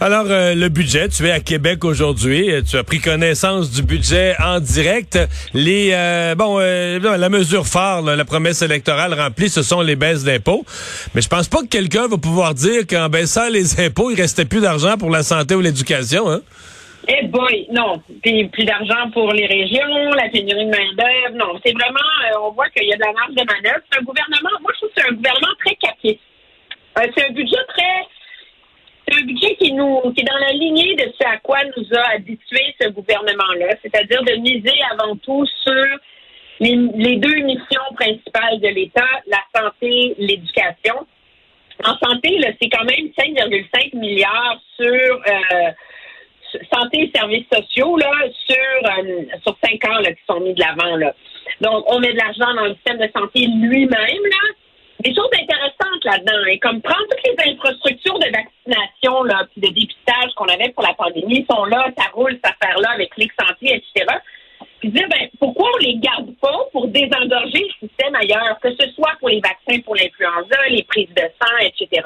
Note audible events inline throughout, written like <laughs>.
Alors, euh, le budget, tu es à Québec aujourd'hui. Euh, Tu as pris connaissance du budget en direct. Les euh, bon, euh, la mesure phare, là, la promesse électorale remplie, ce sont les baisses d'impôts. Mais je pense pas que quelqu'un va pouvoir dire qu'en baissant les impôts, il restait plus d'argent pour la santé ou l'éducation. Hein? Eh boy, non. Puis plus d'argent pour les régions, la pénurie de main-d'œuvre. Non, c'est vraiment, euh, on voit qu'il y a de la marge de manœuvre. C'est un gouvernement, moi je trouve que c'est un gouvernement très capiste. Euh, c'est un budget très. C'est un budget qui nous est dans la lignée de ce à quoi nous a habitué ce gouvernement-là, c'est-à-dire de miser avant tout sur les, deux missions principales de l'État, la santé, l'éducation. En santé, c'est quand même 5,5 milliards sur euh, santé et services sociaux là, sur, euh, sur cinq ans là, qui sont mis de l'avant. Donc, on met de l'argent dans le système de santé lui-même. Des choses intéressantes là-dedans. Et comme prendre toutes les infrastructures de vaccination là, de dépistage qu'on avait pour la pandémie sont là, ça roule cette affaire-là avec Clic Santé, etc. Puis dire, ben, pourquoi on les garde pas pour désengorger le système ailleurs, que ce soit pour les vaccins pour l'influenza, les prises de sang, etc.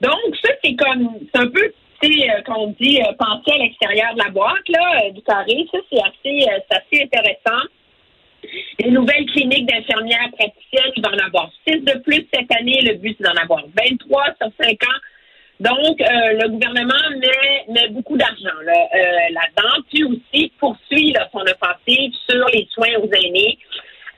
Donc, ça, c'est comme, c'est un peu, tu sais, euh, quand on dit euh, penser à l'extérieur de la boîte, là, euh, du carré, ça, c'est assez, euh, c'est assez intéressant. Les nouvelles cliniques d'infirmières praticiennes, il va en avoir six de plus cette année. Le but, c'est d'en avoir 23 sur cinq ans. Donc, euh, le gouvernement met, met beaucoup d'argent là, euh, là-dedans, puis aussi poursuit là, son offensive sur les soins aux aînés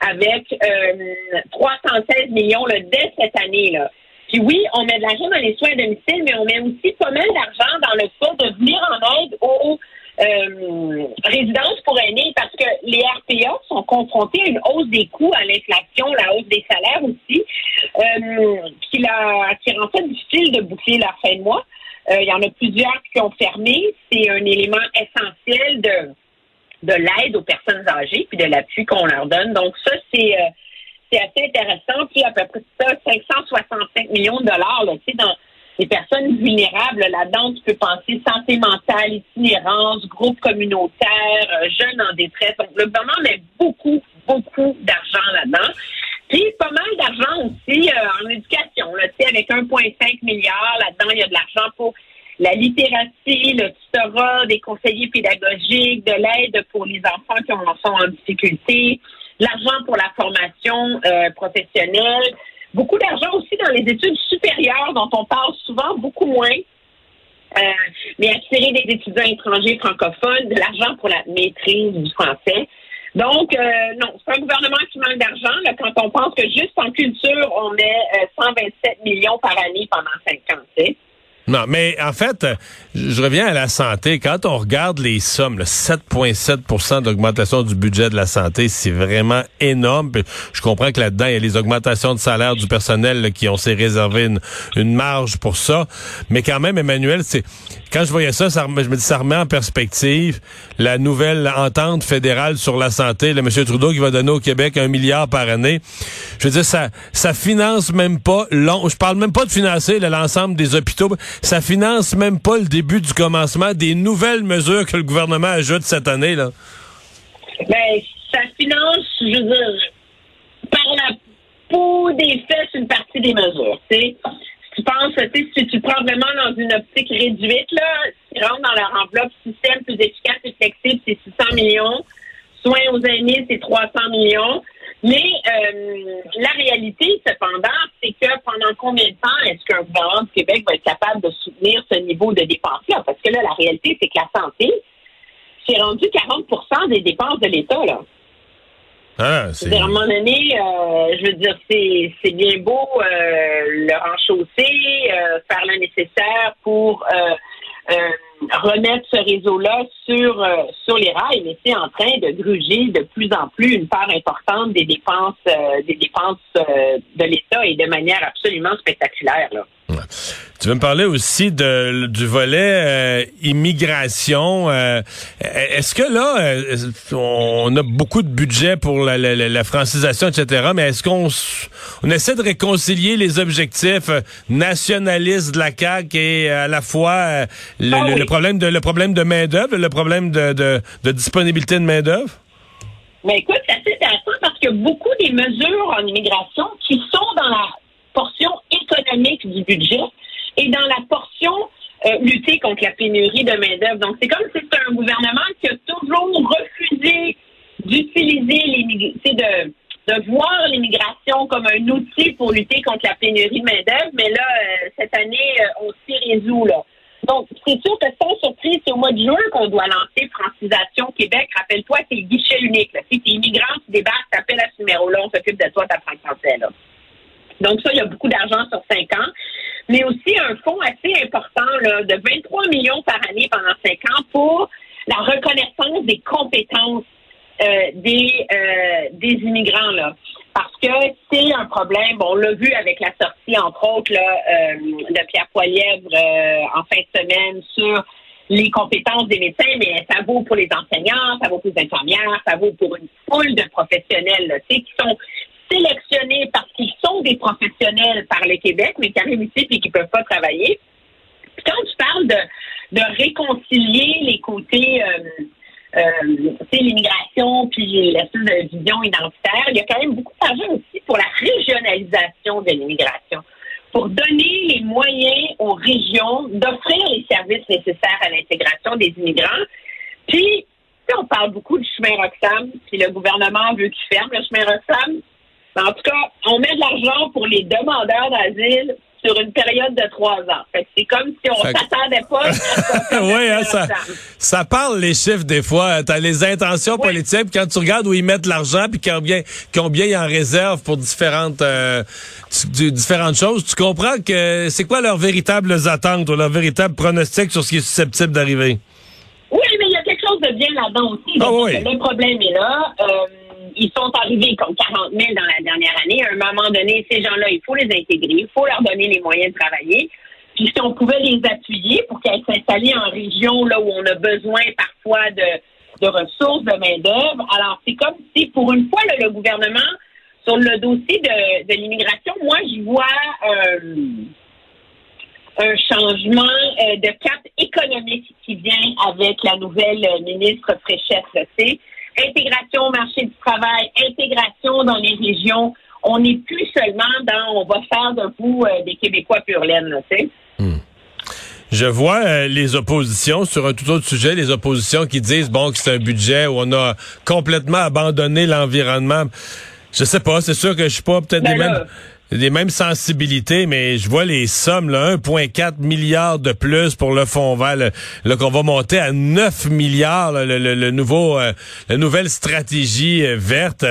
avec euh, 316 millions là, dès cette année. Là. Puis oui, on met de l'argent dans les soins à domicile, mais on met aussi pas mal d'argent dans le fait de venir en aide aux euh, résidences pour aînés parce que les RPA sont confrontés à une hausse des coûts, à l'inflation, la hausse des salaires aussi, euh, qui, la, qui rend ça difficile de boucler la fin de mois. Euh, il y en a plusieurs qui ont fermé. C'est un élément essentiel de, de l'aide aux personnes âgées puis de l'appui qu'on leur donne. Donc ça, c'est c'est assez intéressant. Puis à peu près ça, 565 millions de dollars, là, tu sais, dans les personnes vulnérables, là-dedans, tu peux penser santé mentale, itinérance, groupe communautaire, euh, jeunes en détresse. Donc, le gouvernement met beaucoup, beaucoup d'argent là-dedans. Puis, pas mal d'argent aussi euh, en éducation, là, avec 1,5 milliard, là-dedans, il y a de l'argent pour la littératie, le tutorat, des conseillers pédagogiques, de l'aide pour les enfants qui en sont en difficulté, l'argent pour la formation euh, professionnelle, beaucoup d'argent aussi dans les études supérieures dont on parle souvent beaucoup moins. Euh, mais attirer des étudiants étrangers francophones, de l'argent pour la maîtrise du français. Donc, euh, non, c'est un gouvernement qui manque d'argent quand on pense que juste en culture, on met euh, 127 millions par année pendant cinq ans. Non, mais en fait, je reviens à la santé. Quand on regarde les sommes, là, 7,7% d'augmentation du budget de la santé, c'est vraiment énorme. Je comprends que là-dedans, il y a les augmentations de salaire du personnel là, qui ont s'est réservé une, une marge pour ça. Mais quand même, Emmanuel, c'est quand je voyais ça, ça je me dis ça remet en perspective la nouvelle entente fédérale sur la santé. Le M. Trudeau qui va donner au Québec un milliard par année. Je veux dire, ça, ça finance même pas long. Je parle même pas de financer l'ensemble des hôpitaux. Ça finance même pas le début du commencement des nouvelles mesures que le gouvernement ajoute cette année là. Ben, ça finance, je veux dire, par la peau des fesses une partie des mesures. Tu si tu penses, tu si tu prends vraiment dans une optique réduite, là, tu rentres dans leur enveloppe système plus efficace et flexible, c'est 600 millions. Soins aux aînés, c'est 300 millions. Mais euh, la réalité, cependant, c'est que pendant combien de temps est-ce qu'un gouvernement du Québec va être capable de soutenir ce niveau de dépenses-là? Parce que là, la réalité, c'est que la santé, c'est rendu 40% des dépenses de l'État, là. Ah, c'est à un moment donné, euh, je veux dire, c'est, c'est bien beau euh, le renchausser, euh, faire le nécessaire pour euh, euh, remettre ce réseau-là sur euh, sur les rails, mais c'est en train de gruger de plus en plus une part importante des dépenses euh, des dépenses euh, de l'État et de manière absolument spectaculaire. Là. Tu veux me parler aussi de, du volet euh, immigration. Euh, est-ce que là, euh, on a beaucoup de budget pour la, la, la francisation, etc., mais est-ce qu'on on essaie de réconcilier les objectifs nationalistes de la CAQ et à la fois le, Ah le, problème de le problème de main-d'œuvre, le problème de, de, de disponibilité de main-d'œuvre? Mais écoute, c'est assez intéressant parce que beaucoup des mesures en immigration qui sont dans la portion économique du budget et dans la portion euh, lutter contre la pénurie de main-d'œuvre. Donc, c'est comme si c'était un gouvernement qui a toujours refusé d'utiliser les de de voir l'immigration comme un outil pour lutter contre la pénurie de main-d'œuvre, mais là, euh, cette année, euh, on s'y résout là. Donc, c'est sûr que sans surprise, c'est au mois de juin qu'on doit lancer Francisation Québec. Rappelle-toi, c'est le guichet unique. Si t'es immigrant, tu débarques, t'appelles à ce numéro-là, on s'occupe de toi, le français, là. Donc, ça, il y a beaucoup d'argent sur cinq ans. Mais aussi un fonds assez important, là, de 23 millions par année pendant cinq ans pour la reconnaissance des compétences euh, des, euh, des immigrants, là. Parce que c'est un problème, bon, on l'a vu avec la sortie, entre autres, euh, de Pierre Poilièvre en fin de semaine sur les compétences des médecins, mais ça vaut pour les enseignants, ça vaut pour les infirmières, ça vaut pour une foule de professionnels, là, qui sont sélectionnés parce qu'ils sont des professionnels par le Québec, mais qui arrivent ici et qui ne peuvent pas travailler. Puis quand tu parles de, réconcilier les côtés euh, euh, l'immigration puis l'espèce de vision identitaire, il y a quand même beaucoup d'argent aussi pour la régionalisation de l'immigration, pour donner les moyens aux régions d'offrir les services nécessaires à l'intégration des immigrants. Puis, on parle beaucoup du chemin Roxham, puis le gouvernement veut qu'il ferme le chemin Roxham. Mais en tout cas, on met de l'argent pour les demandeurs d'asile sur une période de trois ans. c'est comme si on s'attendait pas à <laughs> oui, hein, ça, ça parle les chiffres des fois. T'as les intentions politiques, quand tu regardes où ils mettent l'argent, puis combien, combien ils en réservent pour différentes, euh, différentes choses, tu comprends que c'est quoi leurs véritables attentes ou leurs véritables pronostics sur ce qui est susceptible d'arriver? Oui, mais il y a quelque chose de bien là-dedans aussi. Ah oui. Le problème est là. Euh, ils sont arrivés comme 40 000 dans la dernière année. À un moment donné, ces gens-là, il faut les intégrer, il faut leur donner les moyens de travailler. Puis si on pouvait les appuyer pour qu'ils aillent s'installer en région là où on a besoin parfois de, ressources, de main-d'œuvre. Alors, c'est comme si, pour une fois, le gouvernement, sur le dossier de, l'immigration, moi, j'y vois euh, un changement euh, de cap économique qui vient avec la nouvelle ministre Fréchette. sais. Intégration au marché du travail, intégration dans les régions. On n'est plus seulement dans on va faire de vous euh, des Québécois pur laine, tu sais. Je vois euh, les oppositions sur un tout autre sujet, les oppositions qui disent bon que c'est un budget où on a complètement abandonné l'environnement. Je sais pas, c'est sûr que je suis pas peut-être Ben des mêmes des mêmes sensibilités, mais je vois les sommes, là, 1,4 milliard de plus pour le fonds vert, là, là, qu'on va monter à 9 milliards, là, le, le- le nouveau, euh, la nouvelle stratégie euh, verte.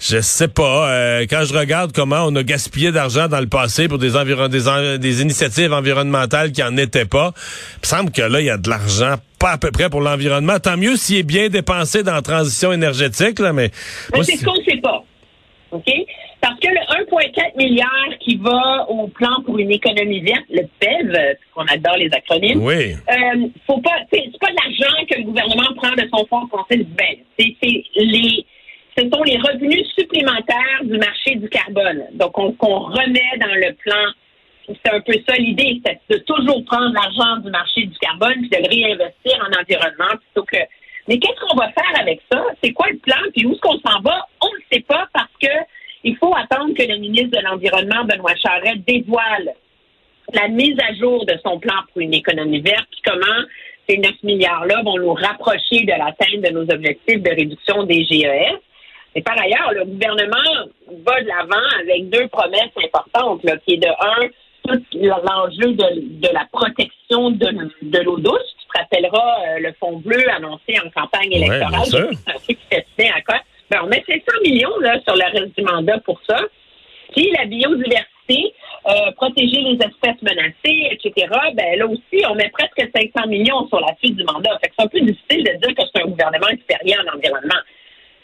Je sais pas. euh, quand je regarde comment on a gaspillé d'argent dans le passé pour des, environ, des, en- des initiatives environnementales qui en étaient pas, il me semble que là, il y a de l'argent pas à peu près pour l'environnement. Tant mieux s'il est bien dépensé dans la transition énergétique, là, mais... Mais moi, c'est ce qu'on ne sait pas. OK? Parce que le 1,4 milliard qui va au plan pour une économie verte, le PEV, qu'on adore les acronymes, oui. euh, faut pas, c'est pas de l'argent que le gouvernement prend de son fonds français de ben, c'est c'est les, ce sont les revenus supplémentaires du marché du carbone. Donc, on, qu'on remet dans le plan. C'est un peu ça l'idée, c'est de toujours prendre l'argent du marché du carbone puis de le réinvestir en environnement plutôt que. Mais qu'est-ce qu'on va faire avec ça? C'est quoi le plan? Puis où est-ce qu'on s'en va? On ne sait pas parce que il faut attendre que le ministre de l'Environnement, Benoît Charette, dévoile la mise à jour de son plan pour une économie verte, puis comment ces 9 milliards-là vont nous rapprocher de l'atteinte de nos objectifs de réduction des GES. Et par ailleurs, le gouvernement va de l'avant avec deux promesses importantes, là, qui est de un, tout l'enjeu de, de la protection de, de l'eau douce. Tu te rappelleras euh, le fonds bleu annoncé en campagne Ouais, électorale. bien sûr. C'est un truc qui à quoi. Ben, on met 500 millions là, sur le reste du mandat pour ça. Puis la biodiversité, euh, protéger les espèces menacées, etc. Ben là aussi, on met presque 500 millions sur la suite du mandat. Fait que c'est un peu difficile de dire que c'est un gouvernement expériant en environnement.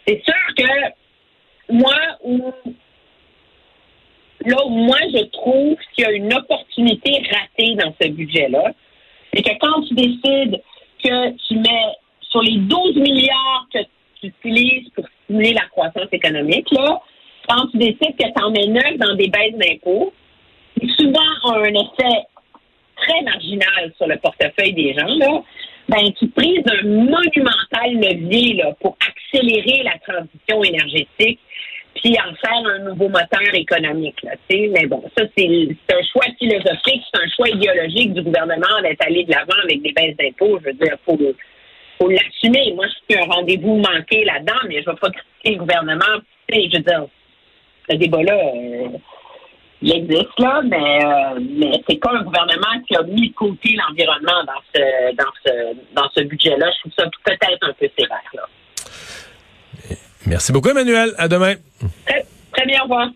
C'est sûr que moi, où là où moi, je trouve qu'il y a une opportunité ratée dans ce budget-là, c'est que quand tu décides que tu mets sur les 12 milliards que tu utilises pour stimuler la croissance économique, là, quand tu décides que tu en neuf dans des baisses d'impôts, qui souvent ont un effet très marginal sur le portefeuille des gens, là, ben, tu prises un monumental levier là, pour accélérer la transition énergétique puis en faire un nouveau moteur économique. Là, mais bon, ça, c'est un choix philosophique, c'est un choix idéologique du gouvernement d'être allé de l'avant avec des baisses d'impôts. Je veux dire, faut, faut l'assumer. Moi, je suis un rendez-vous manqué là-dedans, mais je ne vais pas critiquer le gouvernement. Je veux dire, ce débat-là, euh, il existe là, mais, euh, mais c'est pas un gouvernement qui a mis de côté l'environnement dans ce dans ce dans ce budget-là. Je trouve ça peut-être un peu sévère là. Merci beaucoup, Emmanuel. À demain. Très, très bien, au revoir.